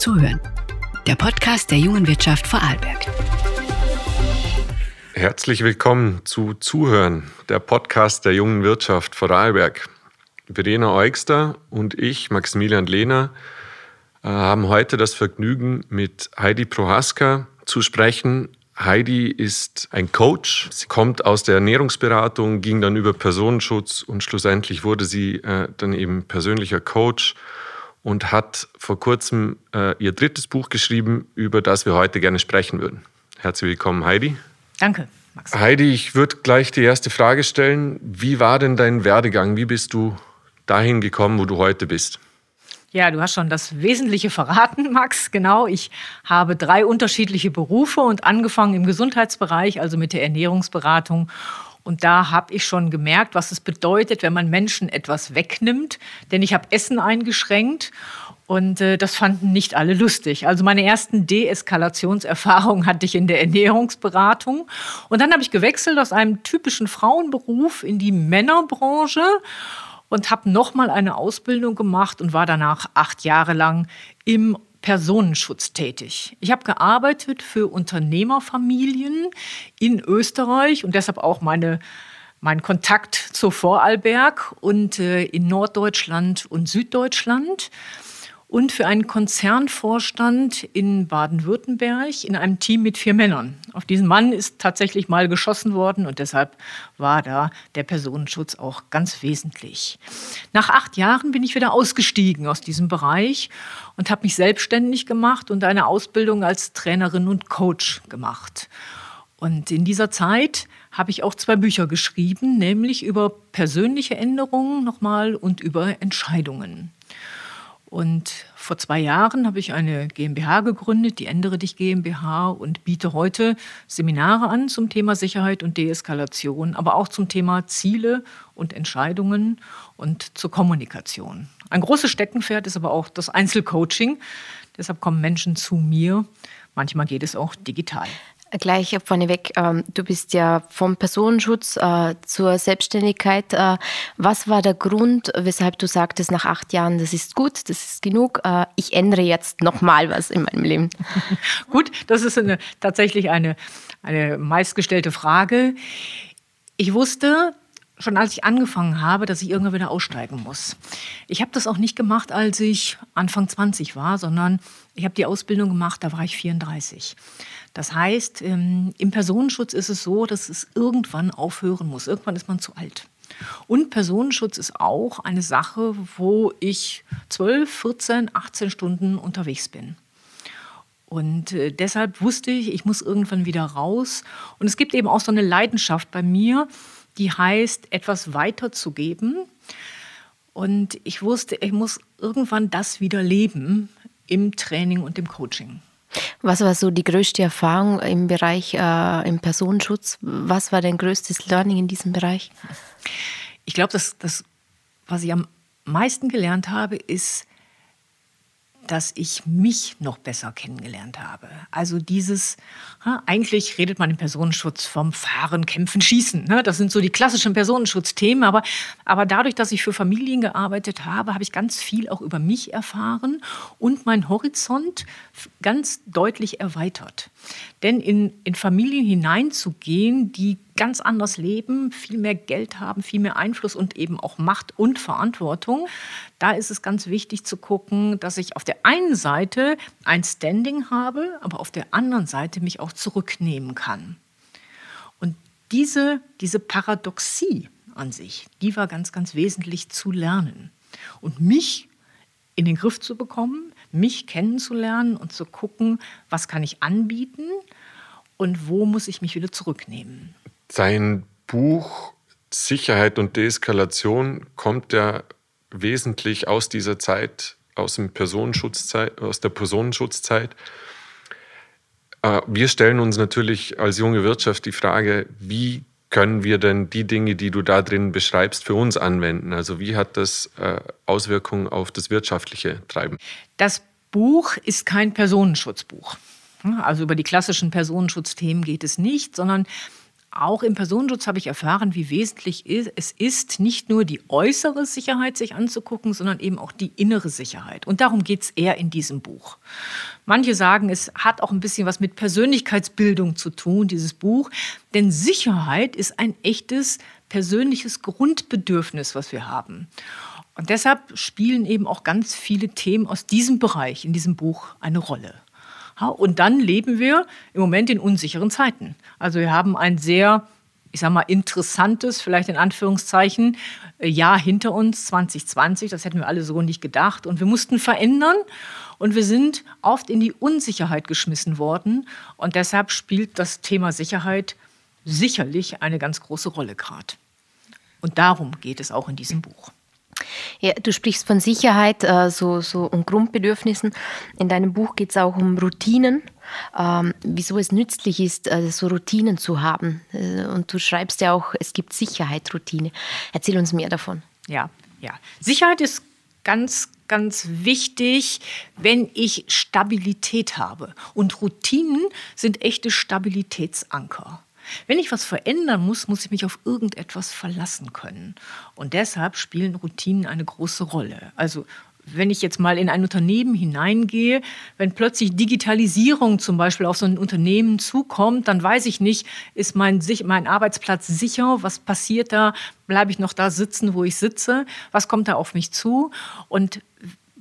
Zuhören, der Podcast der jungen Wirtschaft Vorarlberg. Herzlich willkommen zu Zuhören, der Podcast der jungen Wirtschaft Vorarlberg. Verena Eugster und ich, Maximilian Lehner, äh, haben heute das Vergnügen, mit Heidi Prohaska zu sprechen. Heidi ist ein Coach. Sie kommt aus der Ernährungsberatung, ging dann über Personenschutz und schlussendlich wurde sie äh, dann eben persönlicher Coach und hat vor kurzem äh, ihr drittes Buch geschrieben, über das wir heute gerne sprechen würden. Herzlich willkommen, Heidi. Danke, Max. Heidi, ich würde gleich die erste Frage stellen. Wie war denn dein Werdegang? Wie bist du dahin gekommen, wo du heute bist? Ja, du hast schon das Wesentliche verraten, Max. Genau, ich habe drei unterschiedliche Berufe und angefangen im Gesundheitsbereich, also mit der Ernährungsberatung und da habe ich schon gemerkt, was es bedeutet, wenn man Menschen etwas wegnimmt. Denn ich habe Essen eingeschränkt und äh, das fanden nicht alle lustig. Also meine ersten Deeskalationserfahrungen hatte ich in der Ernährungsberatung. Und dann habe ich gewechselt aus einem typischen Frauenberuf in die Männerbranche und habe nochmal eine Ausbildung gemacht und war danach acht Jahre lang im Personenschutz tätig. Ich habe gearbeitet für Unternehmerfamilien in Österreich und deshalb auch meine mein Kontakt zu Vorarlberg und äh, in Norddeutschland und Süddeutschland und für einen Konzernvorstand in Baden-Württemberg in einem Team mit vier Männern. Auf diesen Mann ist tatsächlich mal geschossen worden und deshalb war da der Personenschutz auch ganz wesentlich. Nach acht Jahren bin ich wieder ausgestiegen aus diesem Bereich und habe mich selbstständig gemacht und eine Ausbildung als Trainerin und Coach gemacht. Und in dieser Zeit habe ich auch zwei Bücher geschrieben, nämlich über persönliche Änderungen nochmal und über Entscheidungen. Und vor zwei Jahren habe ich eine GmbH gegründet, die Ändere dich GmbH, und biete heute Seminare an zum Thema Sicherheit und Deeskalation, aber auch zum Thema Ziele und Entscheidungen und zur Kommunikation. Ein großes Steckenpferd ist aber auch das Einzelcoaching. Deshalb kommen Menschen zu mir. Manchmal geht es auch digital. Gleich vorneweg, ähm, du bist ja vom Personenschutz äh, zur Selbstständigkeit. Äh, was war der Grund, weshalb du sagtest nach acht Jahren, das ist gut, das ist genug, äh, ich ändere jetzt nochmal was in meinem Leben? gut, das ist eine, tatsächlich eine, eine meistgestellte Frage. Ich wusste, schon als ich angefangen habe, dass ich irgendwann wieder aussteigen muss. Ich habe das auch nicht gemacht, als ich Anfang 20 war, sondern ich habe die Ausbildung gemacht, da war ich 34. Das heißt, ähm, im Personenschutz ist es so, dass es irgendwann aufhören muss. Irgendwann ist man zu alt. Und Personenschutz ist auch eine Sache, wo ich 12, 14, 18 Stunden unterwegs bin. Und äh, deshalb wusste ich, ich muss irgendwann wieder raus. Und es gibt eben auch so eine Leidenschaft bei mir, die heißt, etwas weiterzugeben. Und ich wusste, ich muss irgendwann das wieder leben im Training und im Coaching. Was war so die größte Erfahrung im Bereich äh, im Personenschutz? Was war dein größtes Learning in diesem Bereich? Ich glaube, das, das, was ich am meisten gelernt habe, ist, dass ich mich noch besser kennengelernt habe. Also dieses, eigentlich redet man im Personenschutz vom Fahren, Kämpfen, Schießen. Ne? Das sind so die klassischen Personenschutzthemen. Aber, aber dadurch, dass ich für Familien gearbeitet habe, habe ich ganz viel auch über mich erfahren und meinen Horizont ganz deutlich erweitert. Denn in, in Familien hineinzugehen, die ganz anders leben, viel mehr Geld haben, viel mehr Einfluss und eben auch Macht und Verantwortung. Da ist es ganz wichtig zu gucken, dass ich auf der einen Seite ein Standing habe, aber auf der anderen Seite mich auch zurücknehmen kann. Und diese, diese Paradoxie an sich, die war ganz, ganz wesentlich zu lernen. Und mich in den Griff zu bekommen, mich kennenzulernen und zu gucken, was kann ich anbieten und wo muss ich mich wieder zurücknehmen. Sein Buch Sicherheit und Deeskalation kommt ja wesentlich aus dieser Zeit, aus, dem Personenschutzzeit, aus der Personenschutzzeit. Äh, wir stellen uns natürlich als junge Wirtschaft die Frage, wie können wir denn die Dinge, die du da drin beschreibst, für uns anwenden? Also wie hat das äh, Auswirkungen auf das wirtschaftliche Treiben? Das Buch ist kein Personenschutzbuch. Also über die klassischen Personenschutzthemen geht es nicht, sondern auch im Personenschutz habe ich erfahren, wie wesentlich es ist, nicht nur die äußere Sicherheit sich anzugucken, sondern eben auch die innere Sicherheit. Und darum geht es eher in diesem Buch. Manche sagen, es hat auch ein bisschen was mit Persönlichkeitsbildung zu tun, dieses Buch. Denn Sicherheit ist ein echtes persönliches Grundbedürfnis, was wir haben. Und deshalb spielen eben auch ganz viele Themen aus diesem Bereich in diesem Buch eine Rolle. Und dann leben wir im Moment in unsicheren Zeiten. Also wir haben ein sehr, ich sage mal, interessantes, vielleicht in Anführungszeichen, äh, Jahr hinter uns, 2020. Das hätten wir alle so nicht gedacht. Und wir mussten verändern. Und wir sind oft in die Unsicherheit geschmissen worden. Und deshalb spielt das Thema Sicherheit sicherlich eine ganz große Rolle gerade. Und darum geht es auch in diesem Buch. Ja, du sprichst von Sicherheit äh, so, so und Grundbedürfnissen. In deinem Buch geht es auch um Routinen, ähm, wieso es nützlich ist, äh, so Routinen zu haben. Äh, und du schreibst ja auch, es gibt Sicherheit-Routine. Erzähl uns mehr davon. Ja, ja. Sicherheit ist ganz, ganz wichtig, wenn ich Stabilität habe. Und Routinen sind echte Stabilitätsanker. Wenn ich was verändern muss, muss ich mich auf irgendetwas verlassen können. Und deshalb spielen Routinen eine große Rolle. Also wenn ich jetzt mal in ein Unternehmen hineingehe, wenn plötzlich Digitalisierung zum Beispiel auf so ein Unternehmen zukommt, dann weiß ich nicht, ist mein, mein Arbeitsplatz sicher? Was passiert da? Bleibe ich noch da sitzen, wo ich sitze? Was kommt da auf mich zu? Und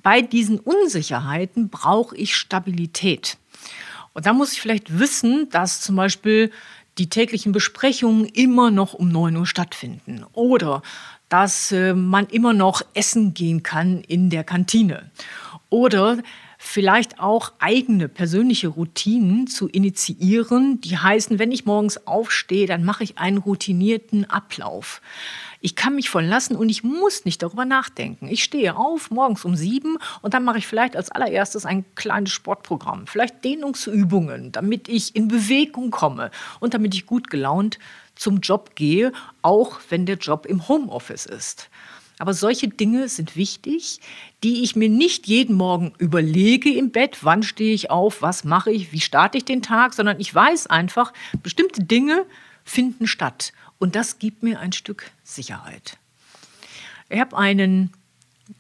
bei diesen Unsicherheiten brauche ich Stabilität. Und da muss ich vielleicht wissen, dass zum Beispiel die täglichen Besprechungen immer noch um 9 Uhr stattfinden oder dass äh, man immer noch essen gehen kann in der Kantine oder vielleicht auch eigene persönliche Routinen zu initiieren, die heißen, wenn ich morgens aufstehe, dann mache ich einen routinierten Ablauf. Ich kann mich verlassen und ich muss nicht darüber nachdenken. Ich stehe auf morgens um sieben und dann mache ich vielleicht als allererstes ein kleines Sportprogramm, vielleicht Dehnungsübungen, damit ich in Bewegung komme und damit ich gut gelaunt zum Job gehe, auch wenn der Job im Homeoffice ist. Aber solche Dinge sind wichtig, die ich mir nicht jeden Morgen überlege im Bett, wann stehe ich auf, was mache ich, wie starte ich den Tag, sondern ich weiß einfach, bestimmte Dinge finden statt. Und das gibt mir ein Stück Sicherheit. Ich habe einen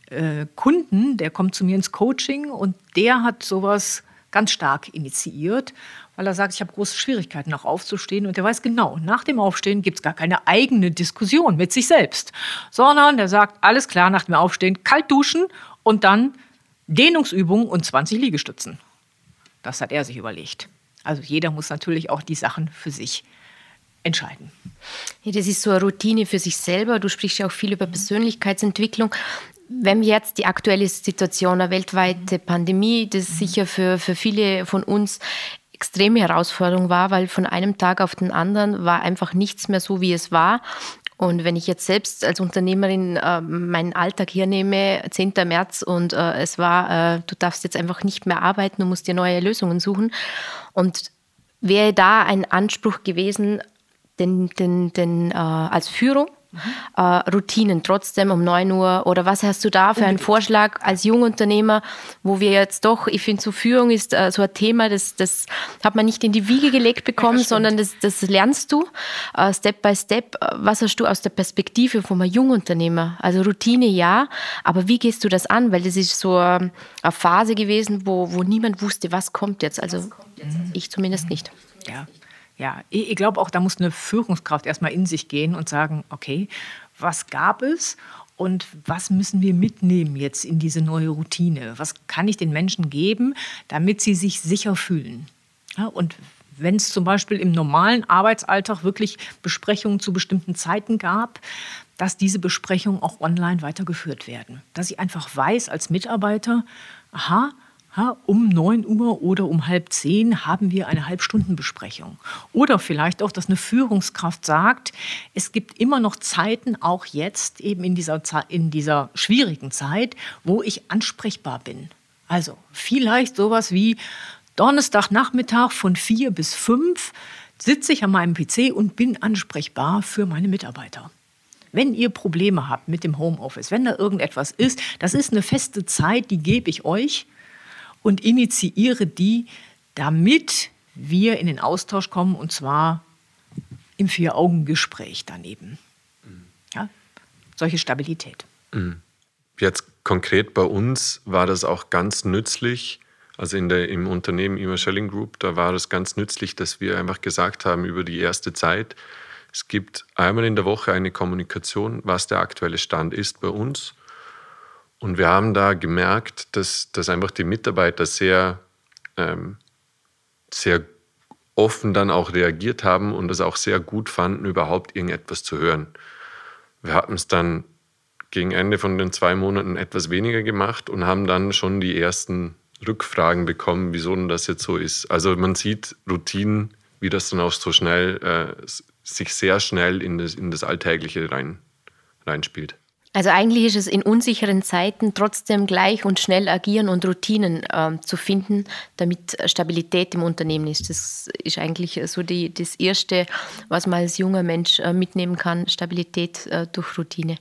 äh, Kunden, der kommt zu mir ins Coaching und der hat sowas ganz stark initiiert, weil er sagt, ich habe große Schwierigkeiten, noch aufzustehen. Und er weiß genau, nach dem Aufstehen gibt es gar keine eigene Diskussion mit sich selbst, sondern der sagt, alles klar, nach dem Aufstehen kalt duschen und dann Dehnungsübungen und 20 Liegestützen. Das hat er sich überlegt. Also jeder muss natürlich auch die Sachen für sich entscheiden. Das ist so eine Routine für sich selber. Du sprichst ja auch viel über Persönlichkeitsentwicklung. Wenn wir jetzt die aktuelle Situation, eine weltweite Pandemie, das sicher für, für viele von uns extreme Herausforderung war, weil von einem Tag auf den anderen war einfach nichts mehr so, wie es war. Und wenn ich jetzt selbst als Unternehmerin äh, meinen Alltag hier nehme, 10. März, und äh, es war, äh, du darfst jetzt einfach nicht mehr arbeiten, du musst dir neue Lösungen suchen. Und wäre da ein Anspruch gewesen, den, den, den, äh, als Führung, Mhm. Äh, Routinen trotzdem um 9 Uhr? Oder was hast du da für einen Vorschlag als Jungunternehmer, wo wir jetzt doch, ich finde, so Führung ist äh, so ein Thema, das, das hat man nicht in die Wiege gelegt bekommen, ja, sondern das, das lernst du äh, Step by Step. Was hast du aus der Perspektive von einem Jungunternehmer? Also Routine ja, aber wie gehst du das an? Weil das ist so eine Phase gewesen, wo, wo niemand wusste, was kommt jetzt. Also kommt jetzt? ich zumindest nicht. Ja, ja, ich glaube auch, da muss eine Führungskraft erstmal in sich gehen und sagen, okay, was gab es und was müssen wir mitnehmen jetzt in diese neue Routine? Was kann ich den Menschen geben, damit sie sich sicher fühlen? Ja, und wenn es zum Beispiel im normalen Arbeitsalltag wirklich Besprechungen zu bestimmten Zeiten gab, dass diese Besprechungen auch online weitergeführt werden. Dass ich einfach weiß als Mitarbeiter, aha, um 9 Uhr oder um halb zehn haben wir eine Halbstundenbesprechung. Oder vielleicht auch, dass eine Führungskraft sagt, es gibt immer noch Zeiten, auch jetzt eben in dieser, in dieser schwierigen Zeit, wo ich ansprechbar bin. Also vielleicht sowas wie Donnerstagnachmittag von vier bis fünf sitze ich an meinem PC und bin ansprechbar für meine Mitarbeiter. Wenn ihr Probleme habt mit dem Homeoffice, wenn da irgendetwas ist, das ist eine feste Zeit, die gebe ich euch und initiiere die, damit wir in den Austausch kommen und zwar im Vier-Augen-Gespräch daneben. Ja, solche Stabilität. Mhm. Jetzt konkret bei uns war das auch ganz nützlich. Also in der, im Unternehmen Ima Schelling Group, da war es ganz nützlich, dass wir einfach gesagt haben über die erste Zeit, es gibt einmal in der Woche eine Kommunikation, was der aktuelle Stand ist bei uns. Und wir haben da gemerkt, dass, dass einfach die Mitarbeiter sehr, ähm, sehr offen dann auch reagiert haben und es auch sehr gut fanden, überhaupt irgendetwas zu hören. Wir hatten es dann gegen Ende von den zwei Monaten etwas weniger gemacht und haben dann schon die ersten Rückfragen bekommen, wieso denn das jetzt so ist. Also man sieht Routinen, wie das dann auch so schnell, äh, sich sehr schnell in das, in das Alltägliche rein, reinspielt. Also eigentlich ist es in unsicheren Zeiten trotzdem gleich und schnell agieren und Routinen äh, zu finden, damit Stabilität im Unternehmen ist. Das ist eigentlich so die, das Erste, was man als junger Mensch äh, mitnehmen kann, Stabilität äh, durch Routine.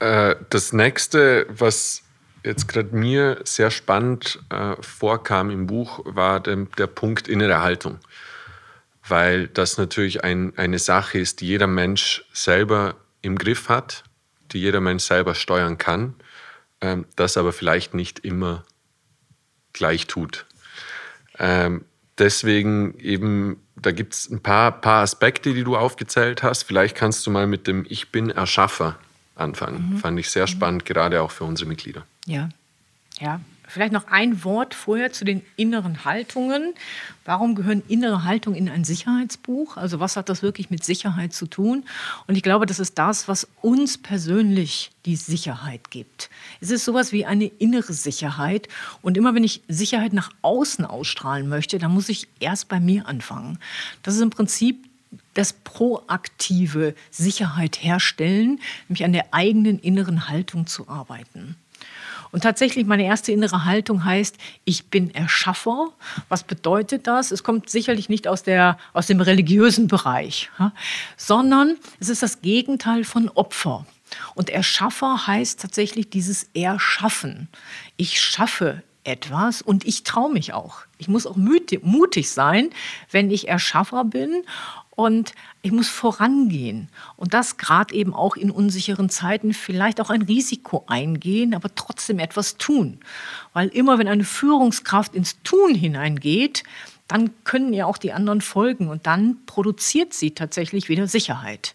Äh, das nächste, was jetzt gerade mir sehr spannend äh, vorkam im Buch, war der, der Punkt innere Haltung. Weil das natürlich ein, eine Sache ist, die jeder Mensch selber im Griff hat, die jeder Mensch selber steuern kann, ähm, das aber vielleicht nicht immer gleich tut. Ähm, deswegen eben, da gibt es ein paar, paar Aspekte, die du aufgezählt hast. Vielleicht kannst du mal mit dem Ich bin Erschaffer anfangen. Mhm. Fand ich sehr spannend, gerade auch für unsere Mitglieder. Ja, ja. Vielleicht noch ein Wort vorher zu den inneren Haltungen. Warum gehören innere Haltungen in ein Sicherheitsbuch? Also was hat das wirklich mit Sicherheit zu tun? Und ich glaube, das ist das, was uns persönlich die Sicherheit gibt. Es ist sowas wie eine innere Sicherheit. Und immer wenn ich Sicherheit nach außen ausstrahlen möchte, dann muss ich erst bei mir anfangen. Das ist im Prinzip das proaktive Sicherheit herstellen, nämlich an der eigenen inneren Haltung zu arbeiten. Und tatsächlich, meine erste innere Haltung heißt, ich bin Erschaffer. Was bedeutet das? Es kommt sicherlich nicht aus, der, aus dem religiösen Bereich, sondern es ist das Gegenteil von Opfer. Und Erschaffer heißt tatsächlich dieses Erschaffen. Ich schaffe etwas und ich traue mich auch. Ich muss auch mutig sein, wenn ich Erschaffer bin und ich muss vorangehen. Und das gerade eben auch in unsicheren Zeiten vielleicht auch ein Risiko eingehen, aber trotzdem etwas tun. Weil immer wenn eine Führungskraft ins Tun hineingeht, dann können ja auch die anderen folgen und dann produziert sie tatsächlich wieder Sicherheit.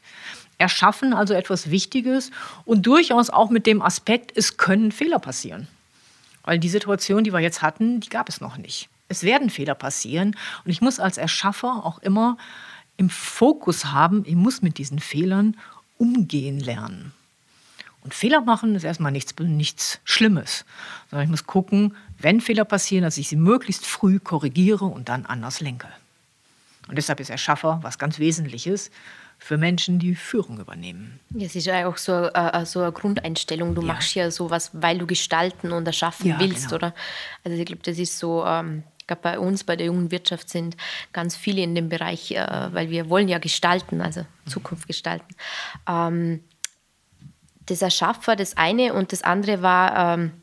Erschaffen also etwas Wichtiges und durchaus auch mit dem Aspekt, es können Fehler passieren. Weil die Situation, die wir jetzt hatten, die gab es noch nicht. Es werden Fehler passieren und ich muss als Erschaffer auch immer im Fokus haben, ich muss mit diesen Fehlern umgehen lernen. Und Fehler machen ist erstmal nichts, nichts Schlimmes, sondern ich muss gucken, wenn Fehler passieren, dass ich sie möglichst früh korrigiere und dann anders lenke. Und deshalb ist Erschaffer was ganz Wesentliches für Menschen, die Führung übernehmen. Es ist ja auch so, äh, so eine Grundeinstellung. Du ja. machst ja sowas, weil du gestalten und erschaffen ja, willst, genau. oder? Also ich glaube, das ist so ähm, glaube, bei uns, bei der jungen Wirtschaft sind ganz viele in dem Bereich, äh, weil wir wollen ja gestalten, also Zukunft gestalten. Ähm, das Erschaffer, das eine und das andere war, ähm,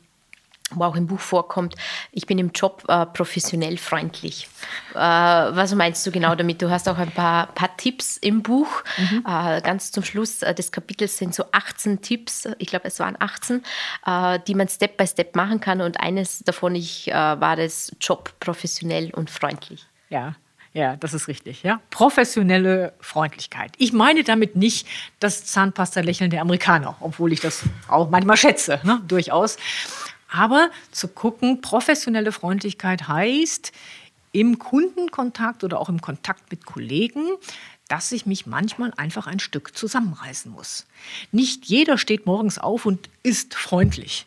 wo auch im Buch vorkommt, ich bin im Job äh, professionell freundlich. Äh, was meinst du genau damit? Du hast auch ein paar, paar Tipps im Buch. Mhm. Äh, ganz zum Schluss äh, des Kapitels sind so 18 Tipps, ich glaube es waren 18, äh, die man Step by Step machen kann. Und eines davon ich, äh, war das Job professionell und freundlich. Ja, ja, das ist richtig. Ja? Professionelle Freundlichkeit. Ich meine damit nicht das Zahnpasta-Lächeln der Amerikaner, obwohl ich das auch manchmal schätze, ne? durchaus. Aber zu gucken, professionelle Freundlichkeit heißt im Kundenkontakt oder auch im Kontakt mit Kollegen, dass ich mich manchmal einfach ein Stück zusammenreißen muss. Nicht jeder steht morgens auf und ist freundlich.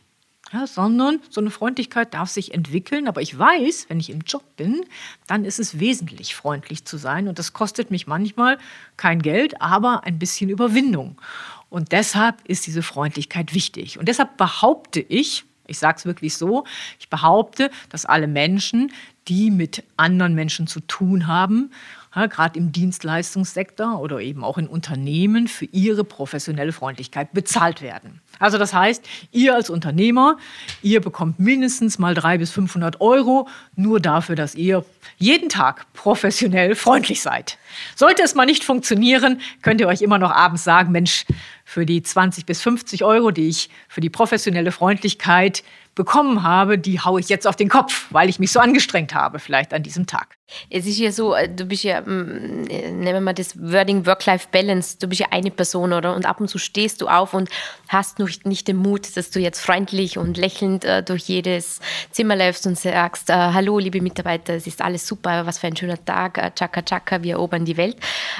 Ja, sondern so eine Freundlichkeit darf sich entwickeln. Aber ich weiß, wenn ich im Job bin, dann ist es wesentlich, freundlich zu sein. Und das kostet mich manchmal kein Geld, aber ein bisschen Überwindung. Und deshalb ist diese Freundlichkeit wichtig. Und deshalb behaupte ich, ich sage es wirklich so. Ich behaupte, dass alle Menschen, die mit anderen Menschen zu tun haben, ja, gerade im Dienstleistungssektor oder eben auch in Unternehmen für ihre professionelle Freundlichkeit bezahlt werden. Also das heißt, ihr als Unternehmer, ihr bekommt mindestens mal 300 bis 500 Euro nur dafür, dass ihr jeden Tag professionell freundlich seid. Sollte es mal nicht funktionieren, könnt ihr euch immer noch abends sagen, Mensch, für die 20 bis 50 Euro, die ich für die professionelle Freundlichkeit bekommen habe, die haue ich jetzt auf den Kopf, weil ich mich so angestrengt habe, vielleicht an diesem Tag. Es ist ja so, äh, du bist ja, mm, nehmen wir mal das Wording Work-Life-Balance, du bist ja eine Person, oder? Und ab und zu stehst du auf und hast noch nicht den Mut, dass du jetzt freundlich und lächelnd äh, durch jedes Zimmer läufst und sagst, äh, hallo, liebe Mitarbeiter, es ist alles super, was für ein schöner Tag, äh, tschakka, tschakka, wir erobern die Welt.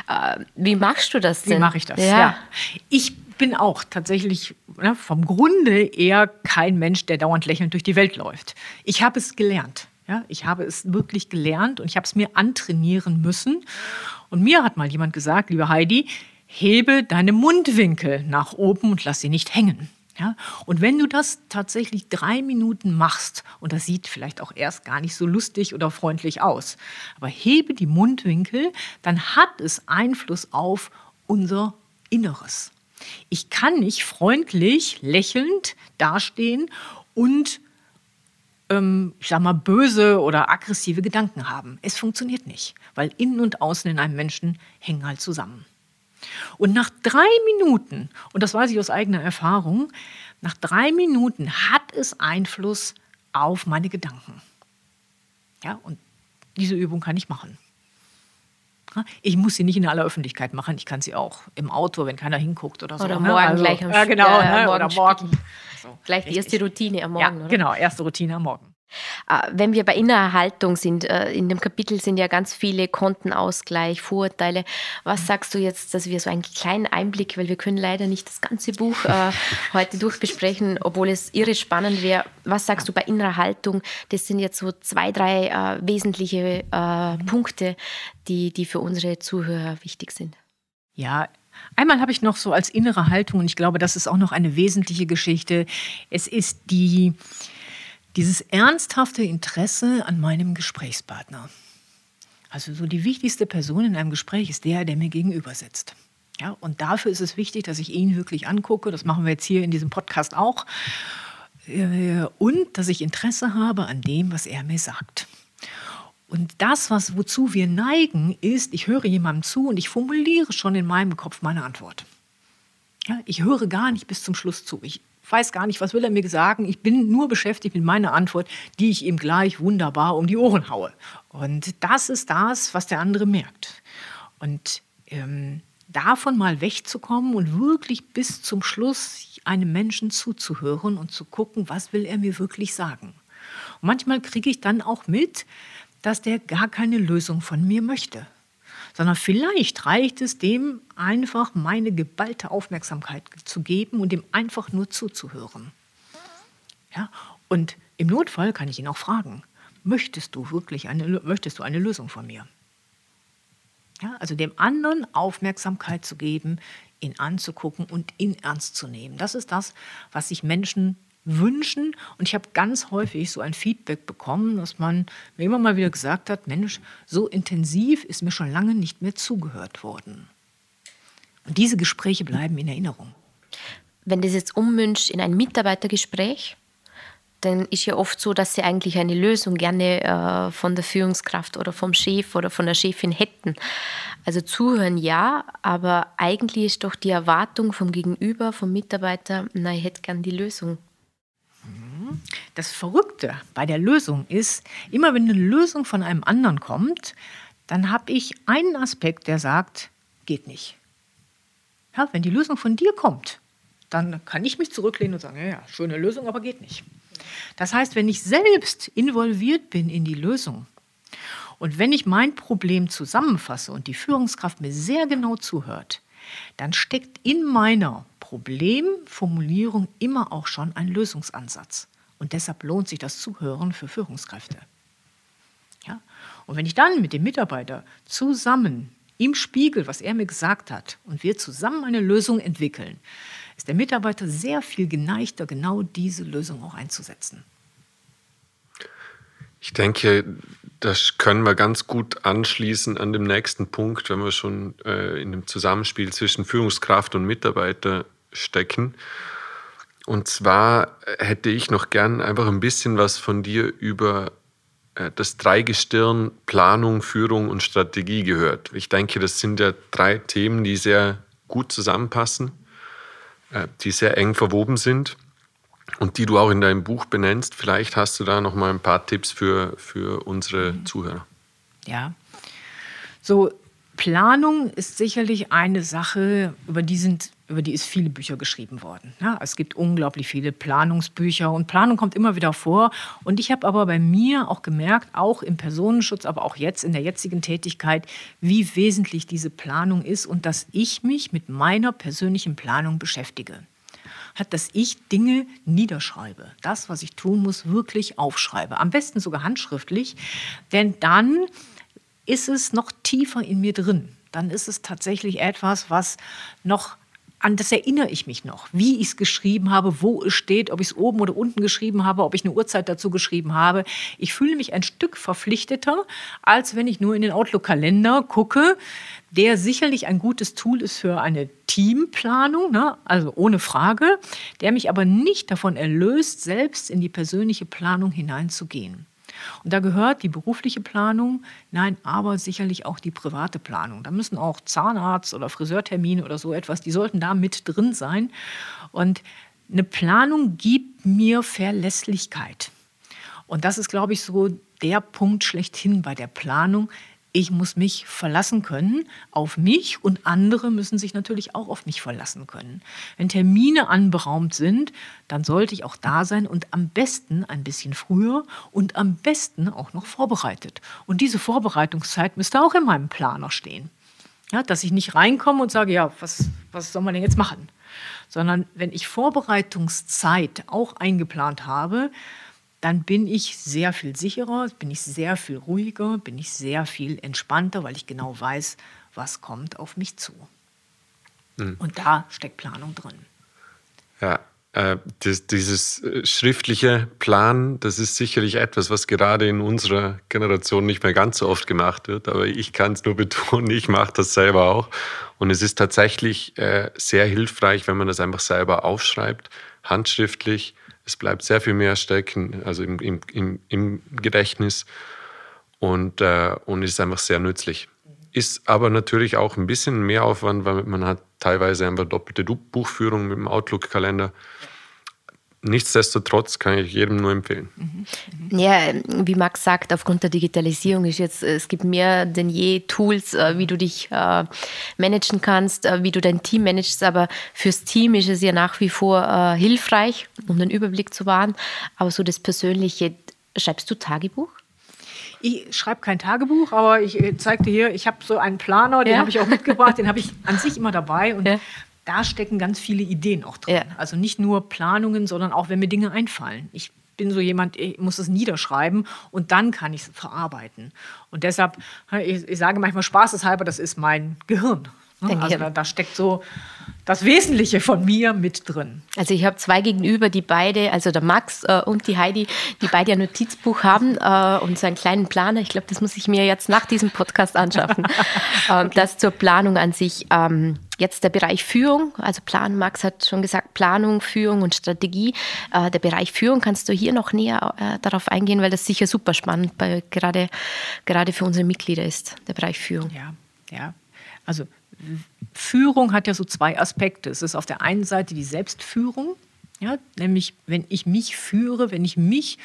Äh, wie machst du das denn? Wie mache ich das? Ja. ja. Ich bin auch tatsächlich ne, vom Grunde eher kein Mensch, der dauernd lächelnd durch die Welt läuft. Ich habe es gelernt. Ja, ich habe es wirklich gelernt und ich habe es mir antrainieren müssen. Und mir hat mal jemand gesagt, liebe Heidi, hebe deine Mundwinkel nach oben und lass sie nicht hängen. Ja? Und wenn du das tatsächlich drei Minuten machst, und das sieht vielleicht auch erst gar nicht so lustig oder freundlich aus, aber hebe die Mundwinkel, dann hat es Einfluss auf unser Inneres. Ich kann nicht freundlich, lächelnd dastehen und ähm, ich sag mal, böse oder aggressive Gedanken haben. Es funktioniert nicht, weil innen und außen in einem Menschen hängen halt zusammen. Und nach drei Minuten, und das weiß ich aus eigener Erfahrung, nach drei Minuten hat es Einfluss auf meine Gedanken. Ja, und diese Übung kann ich machen. Ich muss sie nicht in aller Öffentlichkeit machen, ich kann sie auch im Auto, wenn keiner hinguckt oder so. Oder ne? morgen also, gleich am Ja, genau, ne? morgen oder morgen. So, gleich die erste Routine am Morgen, ja, oder? Genau, erste Routine am Morgen. Äh, wenn wir bei Innerhaltung sind, äh, in dem Kapitel sind ja ganz viele Kontenausgleich, Vorurteile. Was sagst du jetzt, dass wir so einen kleinen Einblick, weil wir können leider nicht das ganze Buch äh, heute durchbesprechen, obwohl es irre spannend wäre. Was sagst du bei innerer Haltung? Das sind jetzt so zwei, drei wesentliche Punkte, die, die für unsere Zuhörer wichtig sind. Ja, Einmal habe ich noch so als innere Haltung, und ich glaube, das ist auch noch eine wesentliche Geschichte. Es ist die, dieses ernsthafte Interesse an meinem Gesprächspartner. Also so die wichtigste Person in einem Gespräch ist der, der mir gegenüber sitzt. Ja, und dafür ist es wichtig, dass ich ihn wirklich angucke. Das machen wir jetzt hier in diesem Podcast auch. Äh, und dass ich Interesse habe an dem, was er mir sagt. Und das, was, wozu wir neigen, ist, ich höre jemandem zu und ich formuliere schon in meinem Kopf meine Antwort. Ja, ich höre gar nicht bis zum Schluss zu. Ich weiß gar nicht, was will er mir sagen. Ich bin nur beschäftigt mit meiner Antwort, die ich ihm gleich wunderbar um die Ohren haue. Und das ist das, was der andere merkt. Und ähm, davon mal wegzukommen und wirklich bis zum Schluss einem Menschen zuzuhören und zu gucken, was will er mir wirklich sagen. Und manchmal kriege ich dann auch mit, dass der gar keine Lösung von mir möchte sondern vielleicht reicht es dem einfach meine geballte Aufmerksamkeit zu geben und ihm einfach nur zuzuhören. Ja? Und im Notfall kann ich ihn auch fragen, möchtest du wirklich eine, möchtest du eine Lösung von mir? Ja, also dem anderen Aufmerksamkeit zu geben, ihn anzugucken und ihn ernst zu nehmen. Das ist das, was sich Menschen wünschen. Und ich habe ganz häufig so ein Feedback bekommen, dass man mir immer mal wieder gesagt hat, Mensch, so intensiv ist mir schon lange nicht mehr zugehört worden. Und diese Gespräche bleiben in Erinnerung. Wenn das jetzt ummünscht in ein Mitarbeitergespräch, dann ist ja oft so, dass sie eigentlich eine Lösung gerne äh, von der Führungskraft oder vom Chef oder von der Chefin hätten. Also zuhören ja, aber eigentlich ist doch die Erwartung vom Gegenüber, vom Mitarbeiter, na, ich hätte gern die Lösung. Das Verrückte bei der Lösung ist, immer wenn eine Lösung von einem anderen kommt, dann habe ich einen Aspekt, der sagt, geht nicht. Ja, wenn die Lösung von dir kommt, dann kann ich mich zurücklehnen und sagen, ja, ja, schöne Lösung, aber geht nicht. Das heißt, wenn ich selbst involviert bin in die Lösung und wenn ich mein Problem zusammenfasse und die Führungskraft mir sehr genau zuhört, dann steckt in meiner Problemformulierung immer auch schon ein Lösungsansatz. Und deshalb lohnt sich das Zuhören für Führungskräfte. Ja? Und wenn ich dann mit dem Mitarbeiter zusammen ihm spiegel, was er mir gesagt hat, und wir zusammen eine Lösung entwickeln, ist der Mitarbeiter sehr viel geneigter, genau diese Lösung auch einzusetzen. Ich denke, das können wir ganz gut anschließen an dem nächsten Punkt, wenn wir schon äh, in dem Zusammenspiel zwischen Führungskraft und Mitarbeiter stecken. Und zwar hätte ich noch gern einfach ein bisschen was von dir über äh, das Dreigestirn Planung, Führung und Strategie gehört. Ich denke, das sind ja drei Themen, die sehr gut zusammenpassen, äh, die sehr eng verwoben sind und die du auch in deinem Buch benennst. Vielleicht hast du da noch mal ein paar Tipps für, für unsere mhm. Zuhörer. Ja, so Planung ist sicherlich eine Sache, über die, sind, über die ist viele Bücher geschrieben worden. Ja, es gibt unglaublich viele Planungsbücher und Planung kommt immer wieder vor. Und ich habe aber bei mir auch gemerkt, auch im Personenschutz, aber auch jetzt in der jetzigen Tätigkeit, wie wesentlich diese Planung ist und dass ich mich mit meiner persönlichen Planung beschäftige hat, dass ich Dinge niederschreibe. Das, was ich tun muss, wirklich aufschreibe. Am besten sogar handschriftlich, denn dann ist es noch tiefer in mir drin. Dann ist es tatsächlich etwas, was noch an das erinnere ich mich noch, wie ich es geschrieben habe, wo es steht, ob ich es oben oder unten geschrieben habe, ob ich eine Uhrzeit dazu geschrieben habe. Ich fühle mich ein Stück verpflichteter, als wenn ich nur in den Outlook-Kalender gucke, der sicherlich ein gutes Tool ist für eine Teamplanung, ne? also ohne Frage, der mich aber nicht davon erlöst, selbst in die persönliche Planung hineinzugehen. Und da gehört die berufliche Planung, nein, aber sicherlich auch die private Planung. Da müssen auch Zahnarzt oder Friseurtermine oder so etwas, die sollten da mit drin sein. Und eine Planung gibt mir Verlässlichkeit. Und das ist, glaube ich, so der Punkt schlechthin bei der Planung, ich muss mich verlassen können auf mich und andere müssen sich natürlich auch auf mich verlassen können. Wenn Termine anberaumt sind, dann sollte ich auch da sein und am besten ein bisschen früher und am besten auch noch vorbereitet. Und diese Vorbereitungszeit müsste auch in meinem Planer stehen. Ja, dass ich nicht reinkomme und sage, ja, was, was soll man denn jetzt machen? Sondern wenn ich Vorbereitungszeit auch eingeplant habe, dann bin ich sehr viel sicherer, bin ich sehr viel ruhiger, bin ich sehr viel entspannter, weil ich genau weiß, was kommt auf mich zu. Mhm. Und da steckt Planung drin. Ja, äh, das, dieses äh, schriftliche Plan, das ist sicherlich etwas, was gerade in unserer Generation nicht mehr ganz so oft gemacht wird, aber ich kann es nur betonen, ich mache das selber auch. Und es ist tatsächlich äh, sehr hilfreich, wenn man das einfach selber aufschreibt, handschriftlich es bleibt sehr viel mehr stecken, also im, im, im, im Gedächtnis und, äh, und ist einfach sehr nützlich. Ist aber natürlich auch ein bisschen mehr Aufwand, weil man hat teilweise einfach doppelte Buchführung mit dem Outlook-Kalender. Nichtsdestotrotz kann ich jedem nur empfehlen. Ja, wie Max sagt, aufgrund der Digitalisierung ist jetzt, es gibt mehr denn je Tools, äh, wie du dich äh, managen kannst, äh, wie du dein Team managst. Aber fürs Team ist es ja nach wie vor hilfreich, um den Überblick zu wahren. Aber so das Persönliche, schreibst du Tagebuch? Ich schreibe kein Tagebuch, aber ich zeige dir hier, ich habe so einen Planer, den ja. habe ich auch mitgebracht, den habe ich an sich immer dabei. Und ja da stecken ganz viele Ideen auch drin. Ja. Also nicht nur Planungen, sondern auch, wenn mir Dinge einfallen. Ich bin so jemand, ich muss es niederschreiben und dann kann ich es verarbeiten. Und deshalb, ich, ich sage manchmal spaßeshalber, das ist mein Gehirn. Also da, da, steckt so das Wesentliche von mir mit drin. Also ich habe zwei gegenüber, die beide, also der Max äh, und die Heidi, die beide ein Notizbuch haben äh, und so einen kleinen Planer. Ich glaube, das muss ich mir jetzt nach diesem Podcast anschaffen. ähm, okay. Das zur Planung an sich. Ähm, jetzt der Bereich Führung, also Plan, Max hat schon gesagt, Planung, Führung und Strategie. Äh, der Bereich Führung, kannst du hier noch näher äh, darauf eingehen, weil das sicher super spannend bei, gerade, gerade für unsere Mitglieder ist, der Bereich Führung. Ja, ja. Also Führung hat ja so zwei Aspekte. Es ist auf der einen Seite die Selbstführung, ja, nämlich wenn ich mich führe, wenn ich mich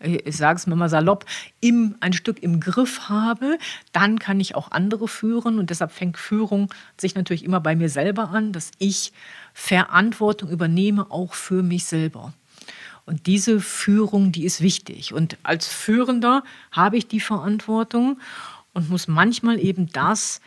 ich sage es mal salopp, im, ein Stück im Griff habe, dann kann ich auch andere führen. Und deshalb fängt Führung sich natürlich immer bei mir selber an, dass ich Verantwortung übernehme, auch für mich selber. Und diese Führung, die ist wichtig. Und als Führender habe ich die Verantwortung und muss manchmal eben das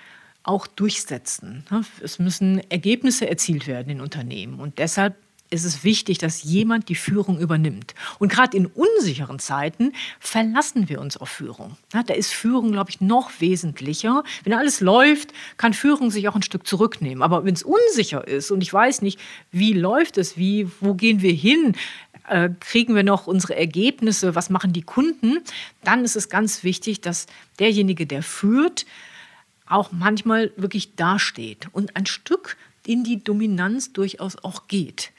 auch durchsetzen. Es müssen Ergebnisse erzielt werden in Unternehmen. Und deshalb ist es wichtig, dass jemand die Führung übernimmt. Und gerade in unsicheren Zeiten verlassen wir uns auf Führung. Da ist Führung, glaube ich, noch wesentlicher. Wenn alles läuft, kann Führung sich auch ein Stück zurücknehmen. Aber wenn es unsicher ist und ich weiß nicht, wie läuft es, wie, wo gehen wir hin, äh, kriegen wir noch unsere Ergebnisse, was machen die Kunden, dann ist es ganz wichtig, dass derjenige, der führt, auch manchmal wirklich dasteht und ein Stück in die Dominanz durchaus auch geht.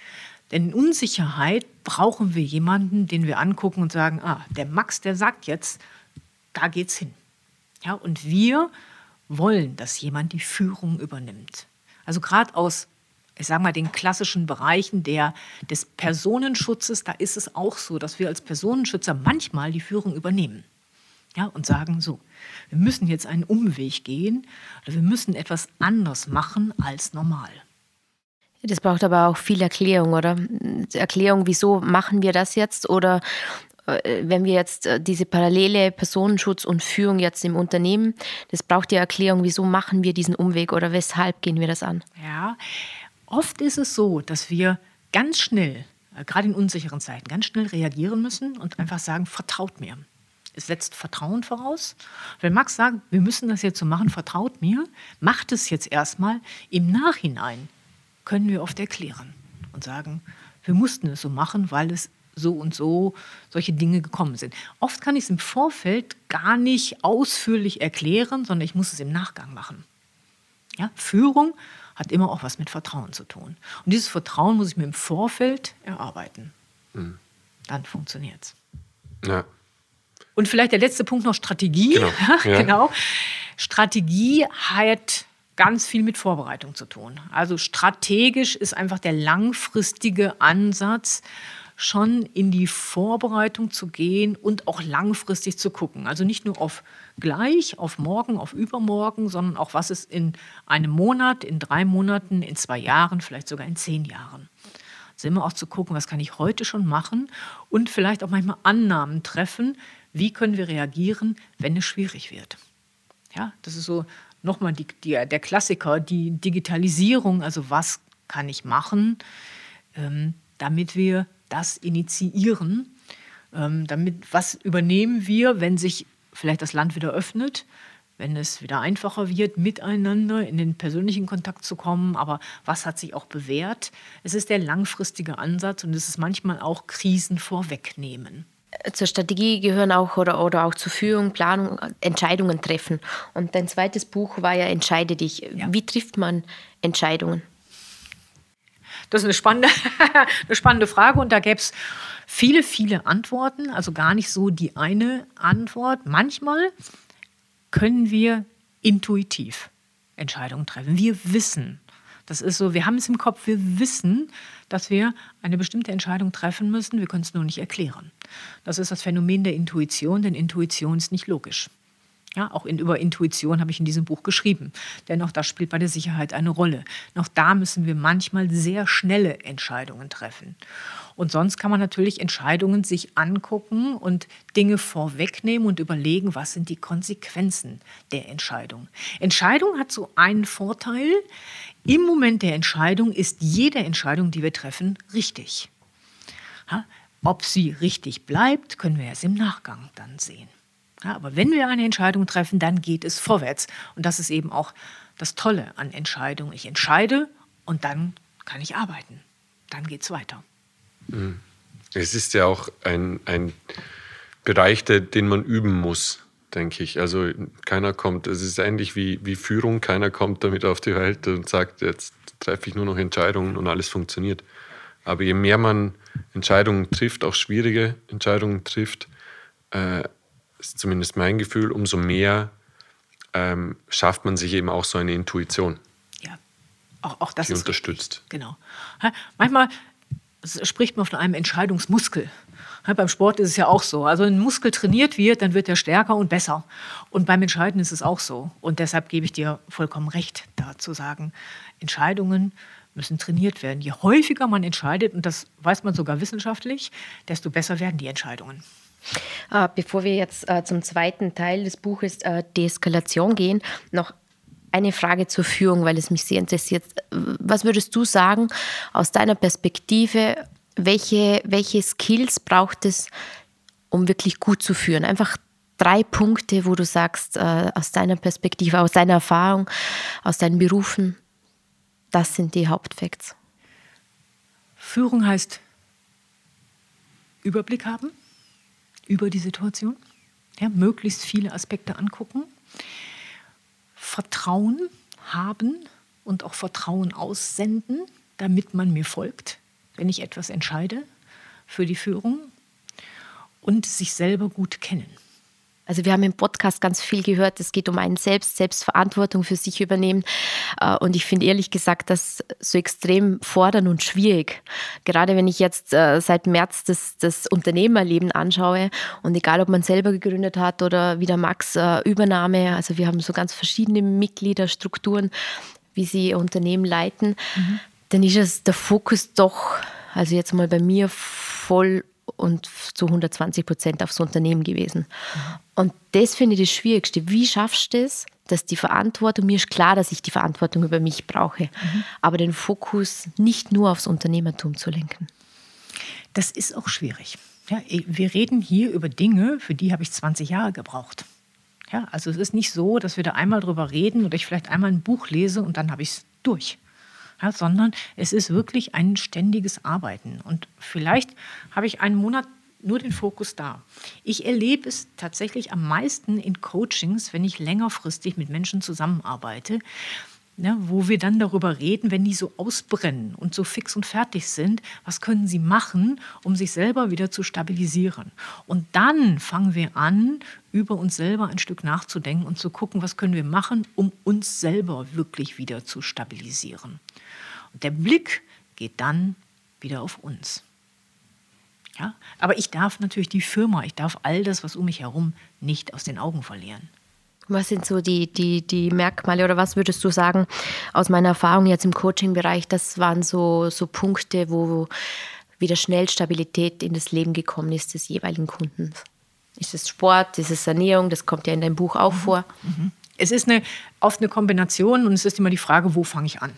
Denn in Unsicherheit brauchen wir jemanden, den wir angucken und sagen, ah, der Max, der sagt jetzt, da geht's hin. Ja, und wir wollen, dass jemand die Führung übernimmt. Also gerade aus, ich sage mal, den klassischen Bereichen der, des Personenschutzes, da ist es auch so, dass wir als Personenschützer manchmal die Führung übernehmen. Ja, und sagen so, wir müssen jetzt einen Umweg gehen oder wir müssen etwas anders machen als normal. Das braucht aber auch viel Erklärung, oder? Erklärung, wieso machen wir das jetzt? Oder äh, wenn wir jetzt äh, diese parallele Personenschutz und Führung jetzt im Unternehmen, das braucht ja Erklärung, wieso machen wir diesen Umweg oder weshalb gehen wir das an? Ja, oft ist es so, dass wir ganz schnell, äh, gerade in unsicheren Zeiten, ganz schnell reagieren müssen und einfach sagen, vertraut mir. Es setzt Vertrauen voraus. Wenn Max sagt, wir müssen das jetzt so machen, vertraut mir, macht es jetzt erstmal. Im Nachhinein können wir oft erklären und sagen, wir mussten es so machen, weil es so und so solche Dinge gekommen sind. Oft kann ich es im Vorfeld gar nicht ausführlich erklären, sondern ich muss es im Nachgang machen. Ja, Führung hat immer auch was mit Vertrauen zu tun. Und dieses Vertrauen muss ich mir im Vorfeld erarbeiten. Mhm. Dann funktioniert es. Ja. Und vielleicht der letzte Punkt noch Strategie. Genau. Ja. genau. Strategie hat ganz viel mit Vorbereitung zu tun. Also strategisch ist einfach der langfristige Ansatz schon in die Vorbereitung zu gehen und auch langfristig zu gucken. Also nicht nur auf gleich, auf morgen, auf übermorgen, sondern auch was ist in einem Monat, in drei Monaten, in zwei Jahren, vielleicht sogar in zehn Jahren. Also immer auch zu gucken, was kann ich heute schon machen und vielleicht auch manchmal Annahmen treffen, wie können wir reagieren, wenn es schwierig wird. Ja, das ist so nochmal die, die, der Klassiker, die Digitalisierung, also was kann ich machen, ähm, damit wir das initiieren. Ähm, damit, was übernehmen wir, wenn sich vielleicht das Land wieder öffnet, wenn es wieder einfacher wird, miteinander in den persönlichen Kontakt zu kommen. Aber was hat sich auch bewährt? Es ist der langfristige Ansatz und es ist manchmal auch Krisen vorwegnehmen. Zur Strategie gehören auch oder, oder auch zur Führung, Planung, Entscheidungen treffen. Und dein zweites Buch war ja Entscheide dich. Ja. Wie trifft man Entscheidungen? Das ist eine spannende, eine spannende Frage und da gäbe es viele, viele Antworten, also gar nicht so die eine Antwort. Manchmal können wir intuitiv Entscheidungen treffen. Wir wissen, das ist so, wir haben es im Kopf, wir wissen, dass wir eine bestimmte Entscheidung treffen müssen, wir können es nur nicht erklären. Das ist das Phänomen der Intuition, denn Intuition ist nicht logisch. Ja, auch in, über Intuition habe ich in diesem Buch geschrieben. Dennoch, das spielt bei der Sicherheit eine Rolle. Noch da müssen wir manchmal sehr schnelle Entscheidungen treffen. Und sonst kann man natürlich Entscheidungen sich angucken und Dinge vorwegnehmen und überlegen, was sind die Konsequenzen der Entscheidung. Entscheidung hat so einen Vorteil. Im Moment der Entscheidung ist jede Entscheidung, die wir treffen, richtig. Ja, ob sie richtig bleibt, können wir erst im Nachgang dann sehen. Ja, aber wenn wir eine Entscheidung treffen, dann geht es vorwärts. Und das ist eben auch das Tolle an Entscheidungen. Ich entscheide und dann kann ich arbeiten. Dann geht es weiter. Mhm. Es ist ja auch ein, ein Bereich, den man üben muss, denke ich. Also keiner kommt, es ist ähnlich wie, wie Führung, keiner kommt damit auf die Welt und sagt, jetzt treffe ich nur noch Entscheidungen und alles funktioniert. Aber je mehr man Entscheidungen trifft, auch schwierige Entscheidungen trifft, äh, ist zumindest mein Gefühl, umso mehr ähm, schafft man sich eben auch so eine Intuition. Ja, auch, auch das die ist unterstützt. Richtig. Genau. Manchmal spricht man von einem Entscheidungsmuskel. Beim Sport ist es ja auch so. Also wenn ein Muskel trainiert wird, dann wird er stärker und besser. Und beim Entscheiden ist es auch so. Und deshalb gebe ich dir vollkommen recht, da zu sagen, Entscheidungen müssen trainiert werden. Je häufiger man entscheidet, und das weiß man sogar wissenschaftlich, desto besser werden die Entscheidungen. Ah, bevor wir jetzt äh, zum zweiten Teil des Buches äh, Deeskalation gehen, noch eine Frage zur Führung, weil es mich sehr interessiert. Was würdest du sagen aus deiner Perspektive, welche, welche Skills braucht es, um wirklich gut zu führen? Einfach drei Punkte, wo du sagst, äh, aus deiner Perspektive, aus deiner Erfahrung, aus deinen Berufen, das sind die Hauptfacts. Führung heißt Überblick haben über die Situation, ja, möglichst viele Aspekte angucken, Vertrauen haben und auch Vertrauen aussenden, damit man mir folgt, wenn ich etwas entscheide für die Führung. Und sich selber gut kennen. Also wir haben im Podcast ganz viel gehört, es geht um einen selbst, Selbstverantwortung für sich übernehmen. Äh, und ich finde ehrlich gesagt das so extrem fordernd und schwierig. Gerade wenn ich jetzt äh, seit März das, das Unternehmerleben anschaue und egal, ob man selber gegründet hat oder wie der Max äh, Übernahme, also wir haben so ganz verschiedene Mitgliederstrukturen, wie sie ihr Unternehmen leiten, mhm. dann ist es der Fokus doch, also jetzt mal bei mir voll und zu 120 Prozent aufs Unternehmen gewesen. Und das finde ich das Schwierigste. Wie schaffst du das, dass die Verantwortung, mir ist klar, dass ich die Verantwortung über mich brauche, mhm. aber den Fokus nicht nur aufs Unternehmertum zu lenken? Das ist auch schwierig. Ja, wir reden hier über Dinge, für die habe ich 20 Jahre gebraucht. Ja, also es ist nicht so, dass wir da einmal drüber reden oder ich vielleicht einmal ein Buch lese und dann habe ich es durch ja, sondern es ist wirklich ein ständiges Arbeiten. Und vielleicht habe ich einen Monat nur den Fokus da. Ich erlebe es tatsächlich am meisten in Coachings, wenn ich längerfristig mit Menschen zusammenarbeite, ne, wo wir dann darüber reden, wenn die so ausbrennen und so fix und fertig sind, was können sie machen, um sich selber wieder zu stabilisieren. Und dann fangen wir an, über uns selber ein Stück nachzudenken und zu gucken, was können wir machen, um uns selber wirklich wieder zu stabilisieren. Und der Blick geht dann wieder auf uns. Ja? Aber ich darf natürlich die Firma, ich darf all das, was um mich herum, nicht aus den Augen verlieren. Was sind so die, die, die Merkmale oder was würdest du sagen aus meiner Erfahrung jetzt im Coaching-Bereich, das waren so, so Punkte, wo wieder schnell Stabilität in das Leben gekommen ist des jeweiligen Kunden? Ist es Sport, ist es Ernährung, das kommt ja in deinem Buch auch mhm. vor. Mhm. Es ist eine, oft eine Kombination und es ist immer die Frage, wo fange ich an?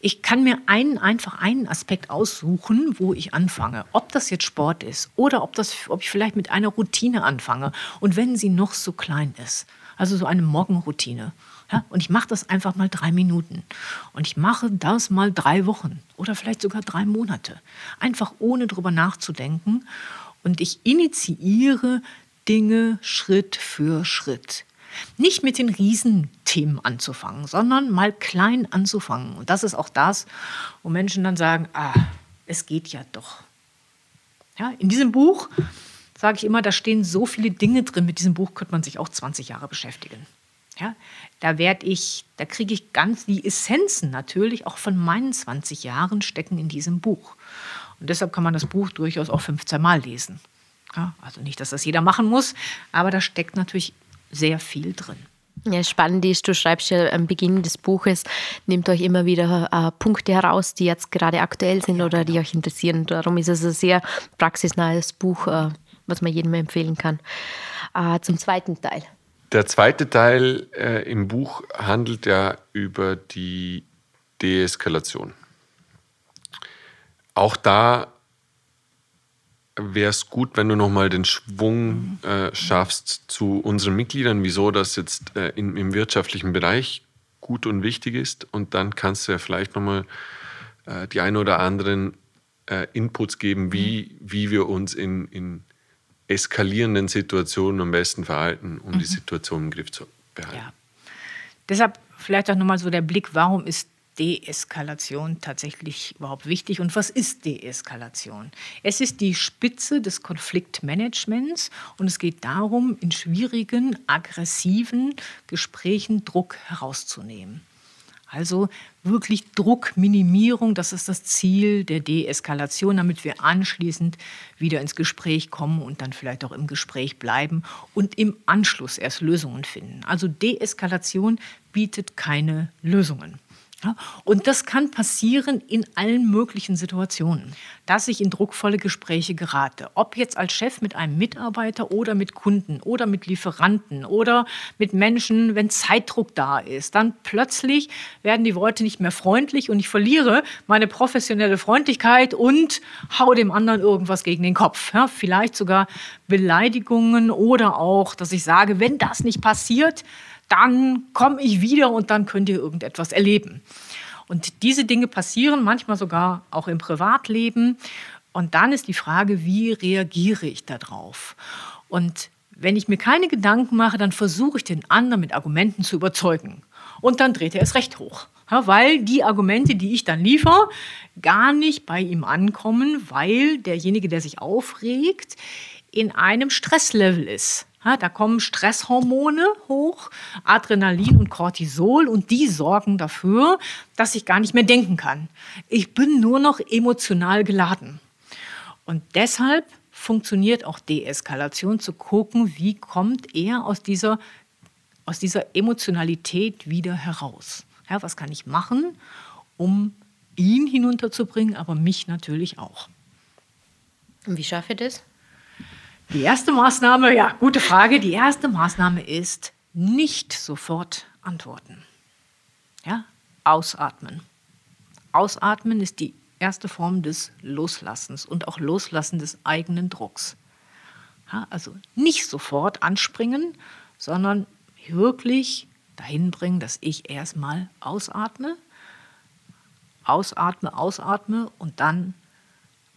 Ich kann mir einen, einfach einen Aspekt aussuchen, wo ich anfange. Ob das jetzt Sport ist oder ob, das, ob ich vielleicht mit einer Routine anfange. Und wenn sie noch so klein ist, also so eine Morgenroutine. Ja, und ich mache das einfach mal drei Minuten. Und ich mache das mal drei Wochen oder vielleicht sogar drei Monate. Einfach ohne drüber nachzudenken. Und ich initiiere Dinge Schritt für Schritt. Nicht mit den Riesenthemen anzufangen, sondern mal klein anzufangen. Und das ist auch das, wo Menschen dann sagen, ah, es geht ja doch. Ja, in diesem Buch sage ich immer, da stehen so viele Dinge drin. Mit diesem Buch könnte man sich auch 20 Jahre beschäftigen. Ja, da werde ich, da kriege ich ganz die Essenzen natürlich auch von meinen 20 Jahren stecken in diesem Buch. Und deshalb kann man das Buch durchaus auch 15 Mal lesen. Ja, also nicht, dass das jeder machen muss, aber da steckt natürlich sehr viel drin. Ja, spannend ist, du schreibst ja am Beginn des Buches, nehmt euch immer wieder äh, Punkte heraus, die jetzt gerade aktuell sind oder die euch interessieren. Darum ist es ein sehr praxisnahes Buch, äh, was man jedem empfehlen kann. Äh, zum zweiten Teil. Der zweite Teil äh, im Buch handelt ja über die Deeskalation. Auch da wäre es gut, wenn du nochmal den Schwung äh, schaffst zu unseren Mitgliedern, wieso das jetzt äh, in, im wirtschaftlichen Bereich gut und wichtig ist. Und dann kannst du ja vielleicht nochmal äh, die ein oder anderen äh, Inputs geben, wie, wie wir uns in, in eskalierenden Situationen am besten verhalten, um mhm. die Situation im Griff zu behalten. Ja. Deshalb vielleicht auch nochmal so der Blick, warum ist Deeskalation tatsächlich überhaupt wichtig und was ist Deeskalation? Es ist die Spitze des Konfliktmanagements und es geht darum, in schwierigen, aggressiven Gesprächen Druck herauszunehmen. Also wirklich Druckminimierung, das ist das Ziel der Deeskalation, damit wir anschließend wieder ins Gespräch kommen und dann vielleicht auch im Gespräch bleiben und im Anschluss erst Lösungen finden. Also Deeskalation bietet keine Lösungen. Und das kann passieren in allen möglichen Situationen, dass ich in druckvolle Gespräche gerate. Ob jetzt als Chef mit einem Mitarbeiter oder mit Kunden oder mit Lieferanten oder mit Menschen, wenn Zeitdruck da ist. Dann plötzlich werden die Worte nicht mehr freundlich und ich verliere meine professionelle Freundlichkeit und hau dem anderen irgendwas gegen den Kopf. Ja, vielleicht sogar Beleidigungen oder auch, dass ich sage, wenn das nicht passiert, dann komme ich wieder und dann könnt ihr irgendetwas erleben. Und diese Dinge passieren manchmal sogar auch im Privatleben. Und dann ist die Frage, wie reagiere ich darauf? Und wenn ich mir keine Gedanken mache, dann versuche ich den anderen mit Argumenten zu überzeugen. Und dann dreht er es recht hoch. Weil die Argumente, die ich dann liefere, gar nicht bei ihm ankommen, weil derjenige, der sich aufregt, in einem Stresslevel ist. Ja, da kommen Stresshormone hoch, Adrenalin und Cortisol, und die sorgen dafür, dass ich gar nicht mehr denken kann. Ich bin nur noch emotional geladen. Und deshalb funktioniert auch Deeskalation, zu gucken, wie kommt er aus dieser, aus dieser Emotionalität wieder heraus. Ja, was kann ich machen, um ihn hinunterzubringen, aber mich natürlich auch. Und wie schaffe ich das? Die erste Maßnahme, ja, gute Frage. Die erste Maßnahme ist nicht sofort antworten. Ja, ausatmen. Ausatmen ist die erste Form des Loslassens und auch Loslassen des eigenen Drucks. Ja, also nicht sofort anspringen, sondern wirklich dahin bringen, dass ich erstmal ausatme, ausatme, ausatme und dann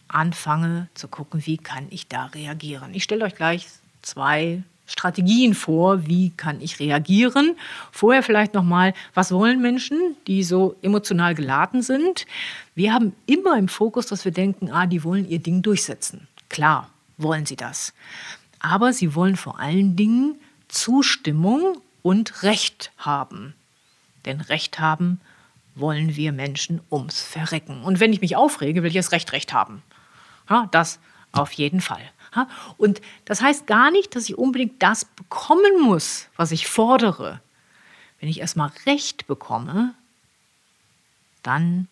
anfange zu gucken, wie kann ich da reagieren. Ich stelle euch gleich zwei Strategien vor, wie kann ich reagieren. Vorher vielleicht noch mal, was wollen Menschen, die so emotional geladen sind? Wir haben immer im Fokus, dass wir denken, ah, die wollen ihr Ding durchsetzen. Klar, wollen sie das. Aber sie wollen vor allen Dingen Zustimmung und Recht haben. Denn Recht haben wollen wir Menschen ums Verrecken. Und wenn ich mich aufrege, will ich das Recht Recht haben. Ja, das auf jeden Fall. Und das heißt gar nicht, dass ich unbedingt das bekommen muss, was ich fordere. Wenn ich erstmal Recht bekomme, dann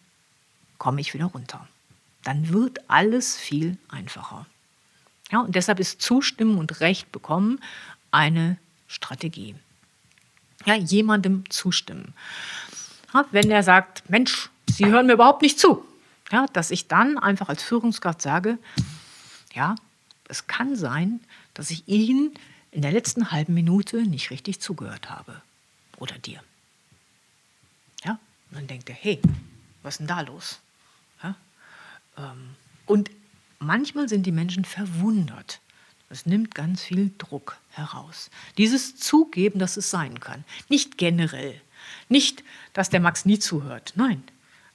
komme ich wieder runter. Dann wird alles viel einfacher. Ja, und deshalb ist Zustimmen und Recht bekommen eine Strategie. Ja, jemandem zustimmen. Ja, wenn er sagt, Mensch, Sie hören mir überhaupt nicht zu, ja, dass ich dann einfach als Führungskraft sage, ja, es kann sein, dass ich Ihnen in der letzten halben Minute nicht richtig zugehört habe. Oder dir. Ja, und dann denkt er, hey, was ist denn da los? Ja, ähm, und manchmal sind die Menschen verwundert. Das nimmt ganz viel Druck heraus. Dieses Zugeben, dass es sein kann. Nicht generell. Nicht, dass der Max nie zuhört. Nein,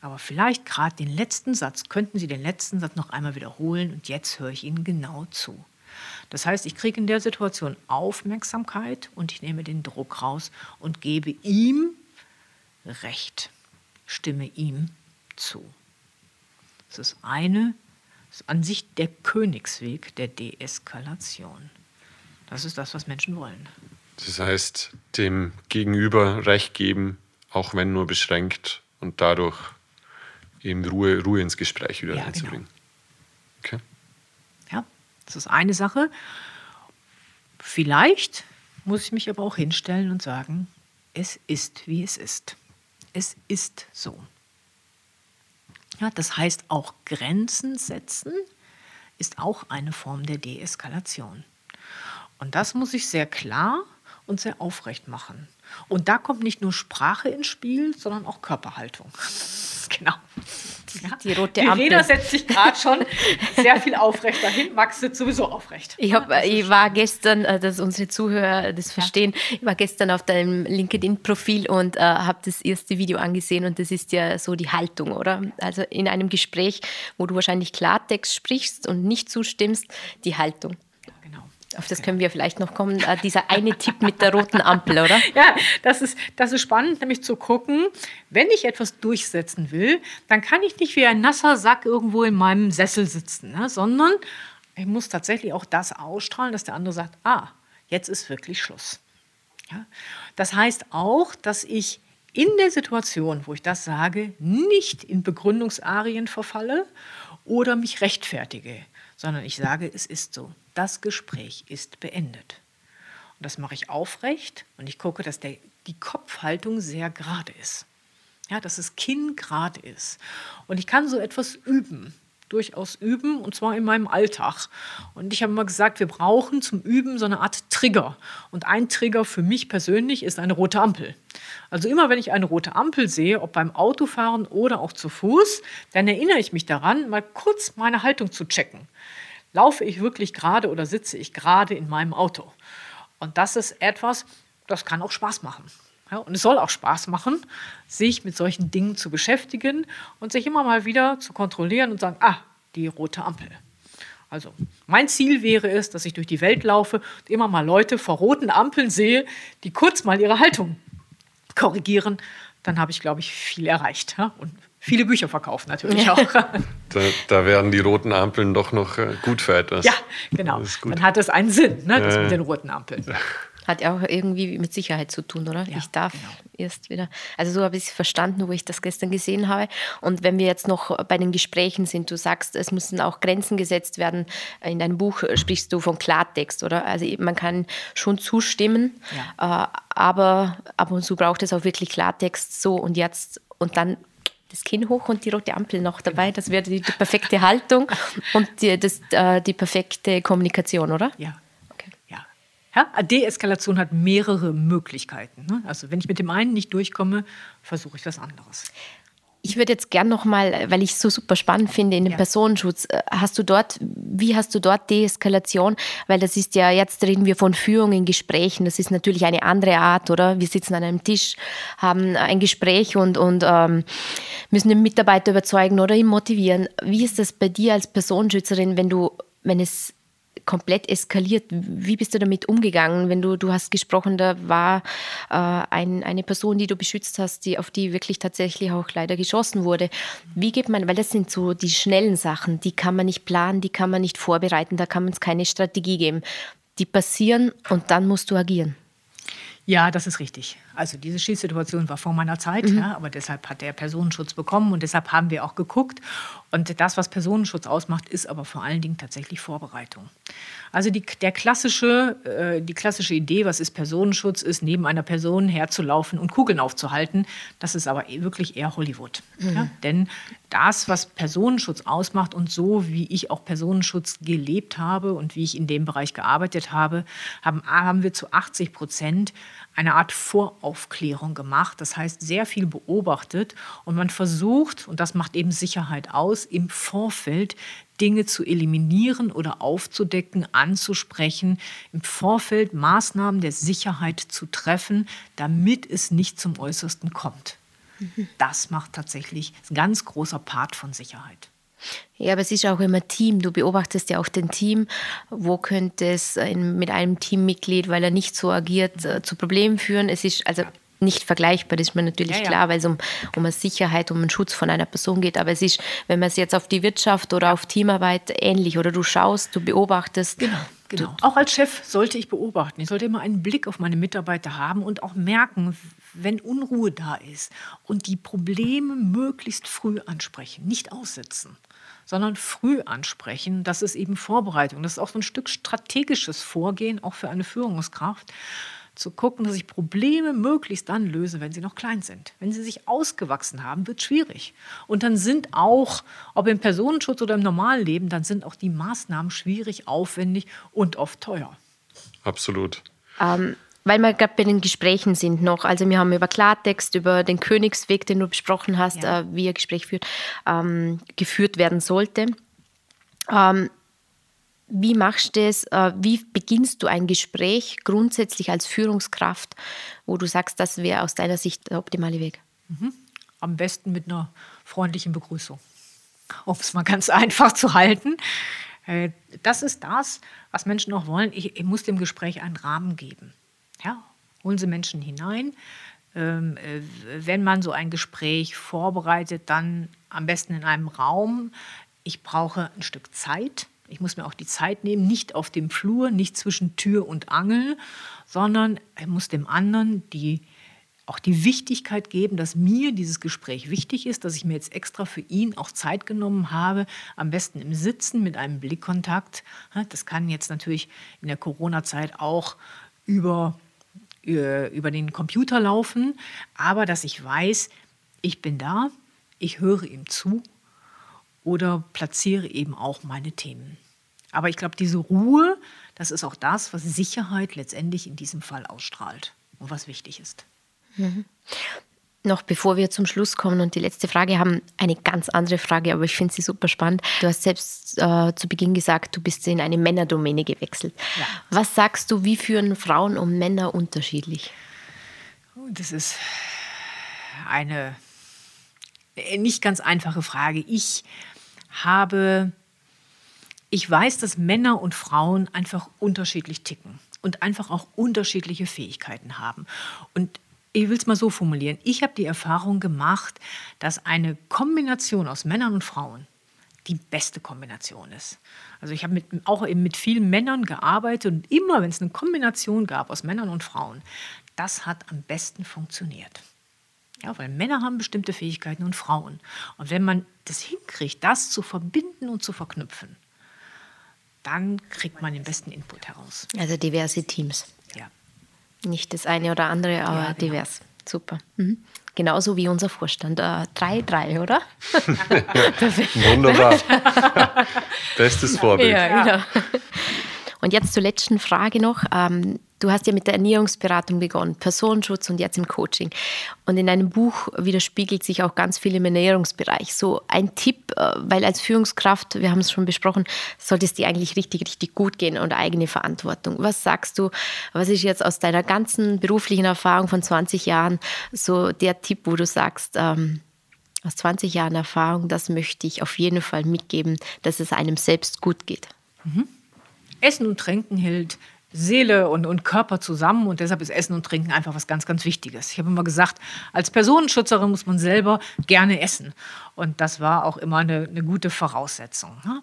aber vielleicht gerade den letzten Satz, könnten Sie den letzten Satz noch einmal wiederholen und jetzt höre ich Ihnen genau zu. Das heißt, ich kriege in der Situation Aufmerksamkeit und ich nehme den Druck raus und gebe ihm Recht, stimme ihm zu. Das ist eine, das ist an sich der Königsweg der Deeskalation. Das ist das, was Menschen wollen. Das heißt, dem Gegenüber Recht geben, auch wenn nur beschränkt und dadurch eben Ruhe, Ruhe ins Gespräch wieder ja, reinzubringen. Genau. Okay. Ja, das ist eine Sache. Vielleicht muss ich mich aber auch hinstellen und sagen, es ist, wie es ist. Es ist so. Ja, das heißt, auch Grenzen setzen ist auch eine Form der Deeskalation. Und das muss ich sehr klar und sehr aufrecht machen. Und da kommt nicht nur Sprache ins Spiel, sondern auch Körperhaltung. genau. Ja. Die rote Ampel. Verena setzt sich gerade schon sehr viel aufrecht dahin. Max sitzt sowieso aufrecht. Ich, hab, ich war gestern, äh, dass unsere Zuhörer das verstehen, ja. ich war gestern auf deinem LinkedIn-Profil und äh, habe das erste Video angesehen und das ist ja so die Haltung, oder? Also in einem Gespräch, wo du wahrscheinlich Klartext sprichst und nicht zustimmst, die Haltung. Auf das können wir vielleicht noch kommen, äh, dieser eine Tipp mit der roten Ampel, oder? Ja, das ist, das ist spannend, nämlich zu gucken, wenn ich etwas durchsetzen will, dann kann ich nicht wie ein nasser Sack irgendwo in meinem Sessel sitzen, ne, sondern ich muss tatsächlich auch das ausstrahlen, dass der andere sagt, ah, jetzt ist wirklich Schluss. Ja? Das heißt auch, dass ich in der Situation, wo ich das sage, nicht in Begründungsarien verfalle oder mich rechtfertige, sondern ich sage, es ist so das Gespräch ist beendet. Und das mache ich aufrecht und ich gucke, dass der, die Kopfhaltung sehr gerade ist. Ja, dass das Kinn gerade ist. Und ich kann so etwas üben. Durchaus üben, und zwar in meinem Alltag. Und ich habe immer gesagt, wir brauchen zum Üben so eine Art Trigger. Und ein Trigger für mich persönlich ist eine rote Ampel. Also immer, wenn ich eine rote Ampel sehe, ob beim Autofahren oder auch zu Fuß, dann erinnere ich mich daran, mal kurz meine Haltung zu checken. Laufe ich wirklich gerade oder sitze ich gerade in meinem Auto? Und das ist etwas, das kann auch Spaß machen. Ja, und es soll auch Spaß machen, sich mit solchen Dingen zu beschäftigen und sich immer mal wieder zu kontrollieren und sagen, ah, die rote Ampel. Also mein Ziel wäre es, dass ich durch die Welt laufe und immer mal Leute vor roten Ampeln sehe, die kurz mal ihre Haltung korrigieren. Dann habe ich, glaube ich, viel erreicht. Ja? Und viele Bücher verkauft natürlich auch. Da, da, werden die roten Ampeln doch noch äh, gut für etwas. Ja, genau. Dann hat es einen Sinn, ne, das mit den roten Ampeln. Hat ja auch irgendwie mit Sicherheit zu tun, oder? Ja, ich darf genau. erst wieder. Also so habe ich es verstanden, wo ich das gestern gesehen habe. Und wenn wir jetzt noch bei den Gesprächen sind, du sagst, es müssen auch Grenzen gesetzt werden. In deinem Buch sprichst du von Klartext, oder? Also man kann schon zustimmen, ja. Äh, aber ab und zu braucht es auch wirklich Klartext so und jetzt und dann das Kinn hoch und die rote Ampel noch dabei. Das wäre die, die, perfekte Haltung und die, das, äh, die perfekte Kommunikation, oder? Ja. Ja. Deeskalation hat mehrere Möglichkeiten. Ne? Also wenn ich mit dem einen nicht durchkomme, versuche ich was anderes. Ich würde jetzt gern noch mal, weil ich es so super spannend finde, in den ja. Personenschutz. Äh, hast du dort, wie hast du dort Deeskalation? Weil das ist ja, jetzt reden wir von Führung in Gesprächen. Das ist natürlich eine andere Art, oder? Wir sitzen an einem Tisch, haben ein Gespräch und, und ähm, müssen den Mitarbeiter überzeugen oder ihn motivieren. Wie ist das bei dir als Personenschützerin, wenn du, wenn es komplett eskaliert. Wie bist du damit umgegangen, wenn du, du hast gesprochen, da war äh, ein, eine Person, die du beschützt hast, die, auf die wirklich tatsächlich auch leider geschossen wurde. Wie geht man, weil das sind so die schnellen Sachen, die kann man nicht planen, die kann man nicht vorbereiten, da kann man es keine Strategie geben. Die passieren und dann musst du agieren. Ja, das ist richtig. Also diese Schießsituation war vor meiner Zeit, mhm. ja, aber deshalb hat der Personenschutz bekommen und deshalb haben wir auch geguckt. Und das, was Personenschutz ausmacht, ist aber vor allen Dingen tatsächlich Vorbereitung. Also die, der klassische, äh, die klassische Idee, was ist Personenschutz, ist neben einer Person herzulaufen und Kugeln aufzuhalten. Das ist aber e, wirklich eher Hollywood. Mhm. Ja? Denn das, was Personenschutz ausmacht und so, wie ich auch Personenschutz gelebt habe und wie ich in dem Bereich gearbeitet habe, haben, haben wir zu 80 Prozent eine Art Voraufklärung gemacht. Das heißt, sehr viel beobachtet und man versucht, und das macht eben Sicherheit aus, im Vorfeld Dinge zu eliminieren oder aufzudecken, anzusprechen, im Vorfeld Maßnahmen der Sicherheit zu treffen, damit es nicht zum Äußersten kommt. Mhm. Das macht tatsächlich ein ganz großer Part von Sicherheit. Ja, aber es ist auch immer Team. Du beobachtest ja auch den Team. Wo könnte es mit einem Teammitglied, weil er nicht so agiert, äh, zu Problemen führen? Es ist also nicht vergleichbar, das ist mir natürlich ja, ja. klar, weil es um, um eine Sicherheit, um einen Schutz von einer Person geht. Aber es ist, wenn man es jetzt auf die Wirtschaft oder auf Teamarbeit ähnlich oder du schaust, du beobachtest. Genau. Genau. Auch als Chef sollte ich beobachten. Ich sollte immer einen Blick auf meine Mitarbeiter haben und auch merken, wenn Unruhe da ist und die Probleme möglichst früh ansprechen, nicht aussetzen sondern früh ansprechen. Das ist eben Vorbereitung. Das ist auch so ein Stück strategisches Vorgehen, auch für eine Führungskraft zu gucken, dass ich Probleme möglichst dann löse, wenn sie noch klein sind. Wenn sie sich ausgewachsen haben, wird es schwierig. Und dann sind auch, ob im Personenschutz oder im normalen Leben, dann sind auch die Maßnahmen schwierig, aufwendig und oft teuer. Absolut. Ähm, weil wir gerade bei den Gesprächen sind noch. Also wir haben über Klartext, über den Königsweg, den du besprochen hast, ja. äh, wie ein Gespräch führt, ähm, geführt werden sollte. Ähm, wie machst du das? Äh, wie beginnst du ein Gespräch grundsätzlich als Führungskraft, wo du sagst, das wäre aus deiner Sicht der optimale Weg? Mhm. Am besten mit einer freundlichen Begrüßung, um es mal ganz einfach zu halten. Äh, das ist das, was Menschen auch wollen. Ich, ich muss dem Gespräch einen Rahmen geben. Ja, holen Sie Menschen hinein. Ähm, äh, wenn man so ein Gespräch vorbereitet, dann am besten in einem Raum. Ich brauche ein Stück Zeit. Ich muss mir auch die Zeit nehmen, nicht auf dem Flur, nicht zwischen Tür und Angel, sondern ich muss dem anderen die, auch die Wichtigkeit geben, dass mir dieses Gespräch wichtig ist, dass ich mir jetzt extra für ihn auch Zeit genommen habe, am besten im Sitzen mit einem Blickkontakt. Das kann jetzt natürlich in der Corona-Zeit auch über äh, über den Computer laufen, aber dass ich weiß, ich bin da, ich höre ihm zu oder platziere eben auch meine Themen. Aber ich glaube, diese Ruhe, das ist auch das, was Sicherheit letztendlich in diesem Fall ausstrahlt und was wichtig ist. Mhm. Noch bevor wir zum Schluss kommen und die letzte Frage haben, eine ganz andere Frage, aber ich finde sie super spannend. Du hast selbst äh, zu Beginn gesagt, du bist in eine Männerdomäne gewechselt. Ja. Was sagst du, wie führen Frauen und Männer unterschiedlich? Das ist eine nicht ganz einfache Frage. Ich habe, ich weiß, dass Männer und Frauen einfach unterschiedlich ticken und einfach auch unterschiedliche Fähigkeiten haben. Und ich will es mal so formulieren. Ich habe die Erfahrung gemacht, dass eine Kombination aus Männern und Frauen die beste Kombination ist. Also ich habe auch eben mit vielen Männern gearbeitet und immer, wenn es eine Kombination gab aus Männern und Frauen, das hat am besten funktioniert. Ja, weil Männer haben bestimmte Fähigkeiten und Frauen. Und wenn man das hinkriegt, das zu verbinden und zu verknüpfen, dann kriegt man den besten Input heraus. Also diverse Teams. Ja. Nicht das eine oder andere, aber ja, genau. divers. Super. Mhm. Genauso wie unser Vorstand. 3-3, äh, oder? Wunderbar. Bestes Vorbild. Ja, genau. Und jetzt zur letzten Frage noch. Ähm, Du hast ja mit der Ernährungsberatung begonnen, Personenschutz und jetzt im Coaching. Und in deinem Buch widerspiegelt sich auch ganz viel im Ernährungsbereich. So ein Tipp, äh, weil als Führungskraft, wir haben es schon besprochen, sollte es dir eigentlich richtig, richtig gut gehen und eigene Verantwortung. Was sagst du, was ist jetzt aus deiner ganzen beruflichen Erfahrung von 20 Jahren so der Tipp, wo du sagst, ähm, aus 20 Jahren Erfahrung, das möchte ich auf jeden Fall mitgeben, dass es einem selbst gut geht? Mhm. Essen und Trinken hält Seele und, und Körper zusammen und deshalb ist Essen und Trinken einfach was ganz, ganz Wichtiges. Ich habe immer gesagt, als Personenschützerin muss man selber gerne essen und das war auch immer eine, eine gute Voraussetzung. Ne?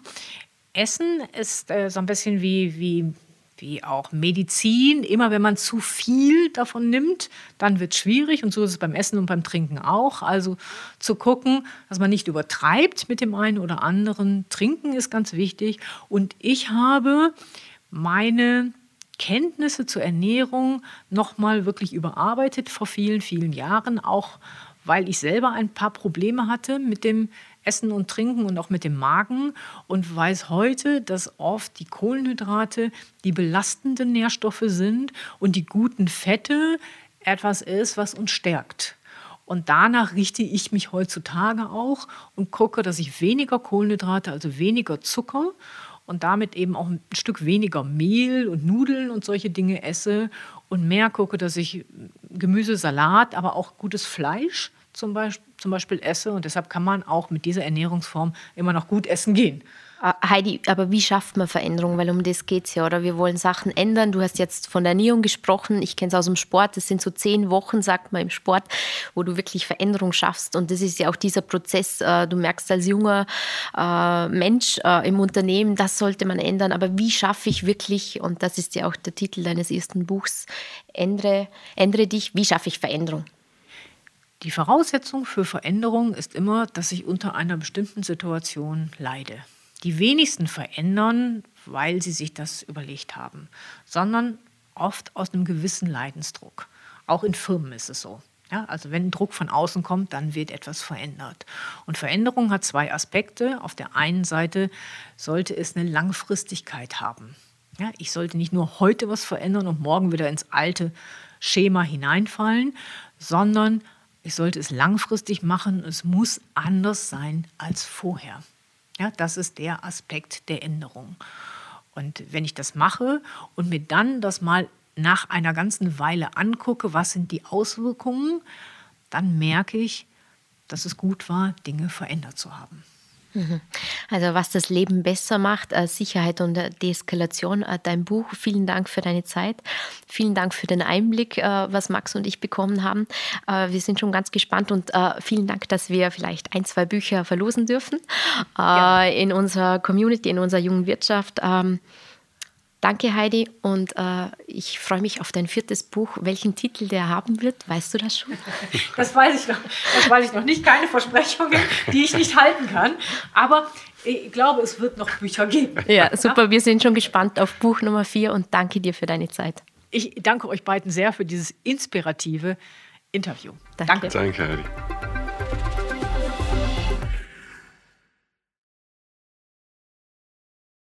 Essen ist äh, so ein bisschen wie, wie, wie auch Medizin. Immer wenn man zu viel davon nimmt, dann wird es schwierig und so ist es beim Essen und beim Trinken auch. Also zu gucken, dass man nicht übertreibt mit dem einen oder anderen. Trinken ist ganz wichtig und ich habe meine Kenntnisse zur Ernährung nochmal wirklich überarbeitet vor vielen, vielen Jahren, auch weil ich selber ein paar Probleme hatte mit dem Essen und Trinken und auch mit dem Magen und weiß heute, dass oft die Kohlenhydrate die belastenden Nährstoffe sind und die guten Fette etwas ist, was uns stärkt. Und danach richte ich mich heutzutage auch und gucke, dass ich weniger Kohlenhydrate, also weniger Zucker und damit eben auch ein Stück weniger Mehl und Nudeln und solche Dinge esse und mehr gucke, dass ich Gemüse, Salat, aber auch gutes Fleisch zum Beispiel, zum Beispiel esse. Und deshalb kann man auch mit dieser Ernährungsform immer noch gut essen gehen. Ah, Heidi, aber wie schafft man Veränderung? Weil um das geht es ja, oder? Wir wollen Sachen ändern. Du hast jetzt von der Ernährung gesprochen. Ich kenne es aus dem Sport. Das sind so zehn Wochen, sagt man im Sport, wo du wirklich Veränderung schaffst. Und das ist ja auch dieser Prozess. Äh, du merkst als junger äh, Mensch äh, im Unternehmen, das sollte man ändern. Aber wie schaffe ich wirklich, und das ist ja auch der Titel deines ersten Buchs, ändere, ändere dich, wie schaffe ich Veränderung? Die Voraussetzung für Veränderung ist immer, dass ich unter einer bestimmten Situation leide die wenigsten verändern, weil sie sich das überlegt haben, sondern oft aus einem gewissen Leidensdruck. Auch in Firmen ist es so. Ja, also wenn Druck von außen kommt, dann wird etwas verändert. Und Veränderung hat zwei Aspekte. Auf der einen Seite sollte es eine Langfristigkeit haben. Ja, ich sollte nicht nur heute was verändern und morgen wieder ins alte Schema hineinfallen, sondern ich sollte es langfristig machen. Es muss anders sein als vorher. Ja, das ist der Aspekt der Änderung. Und wenn ich das mache und mir dann das mal nach einer ganzen Weile angucke, was sind die Auswirkungen, dann merke ich, dass es gut war, Dinge verändert zu haben. Mhm. Also was das Leben besser macht, äh, Sicherheit und Deeskalation, äh, dein Buch. Vielen Dank für deine Zeit. Vielen Dank für den Einblick, äh, was Max und ich bekommen haben. Wir sind schon ganz gespannt und vielen Dank, dass wir vielleicht ein, zwei Bücher verlosen dürfen in unserer Community, in unserer jungen Wirtschaft. Danke, Heidi. Und äh, ich freue mich auf dein viertes Buch. Welchen Titel der haben wird, weißt du das schon? Das weiß ich noch. Das weiß ich noch nicht. Keine Versprechungen, die ich nicht halten kann. Aber ich glaube, es wird noch Bücher geben. Ja, super. Wir sind schon gespannt auf Buch Nummer vier und danke dir für deine Zeit. Ich danke euch beiden sehr für dieses inspirative Interview. Danke. Danke, Heidi.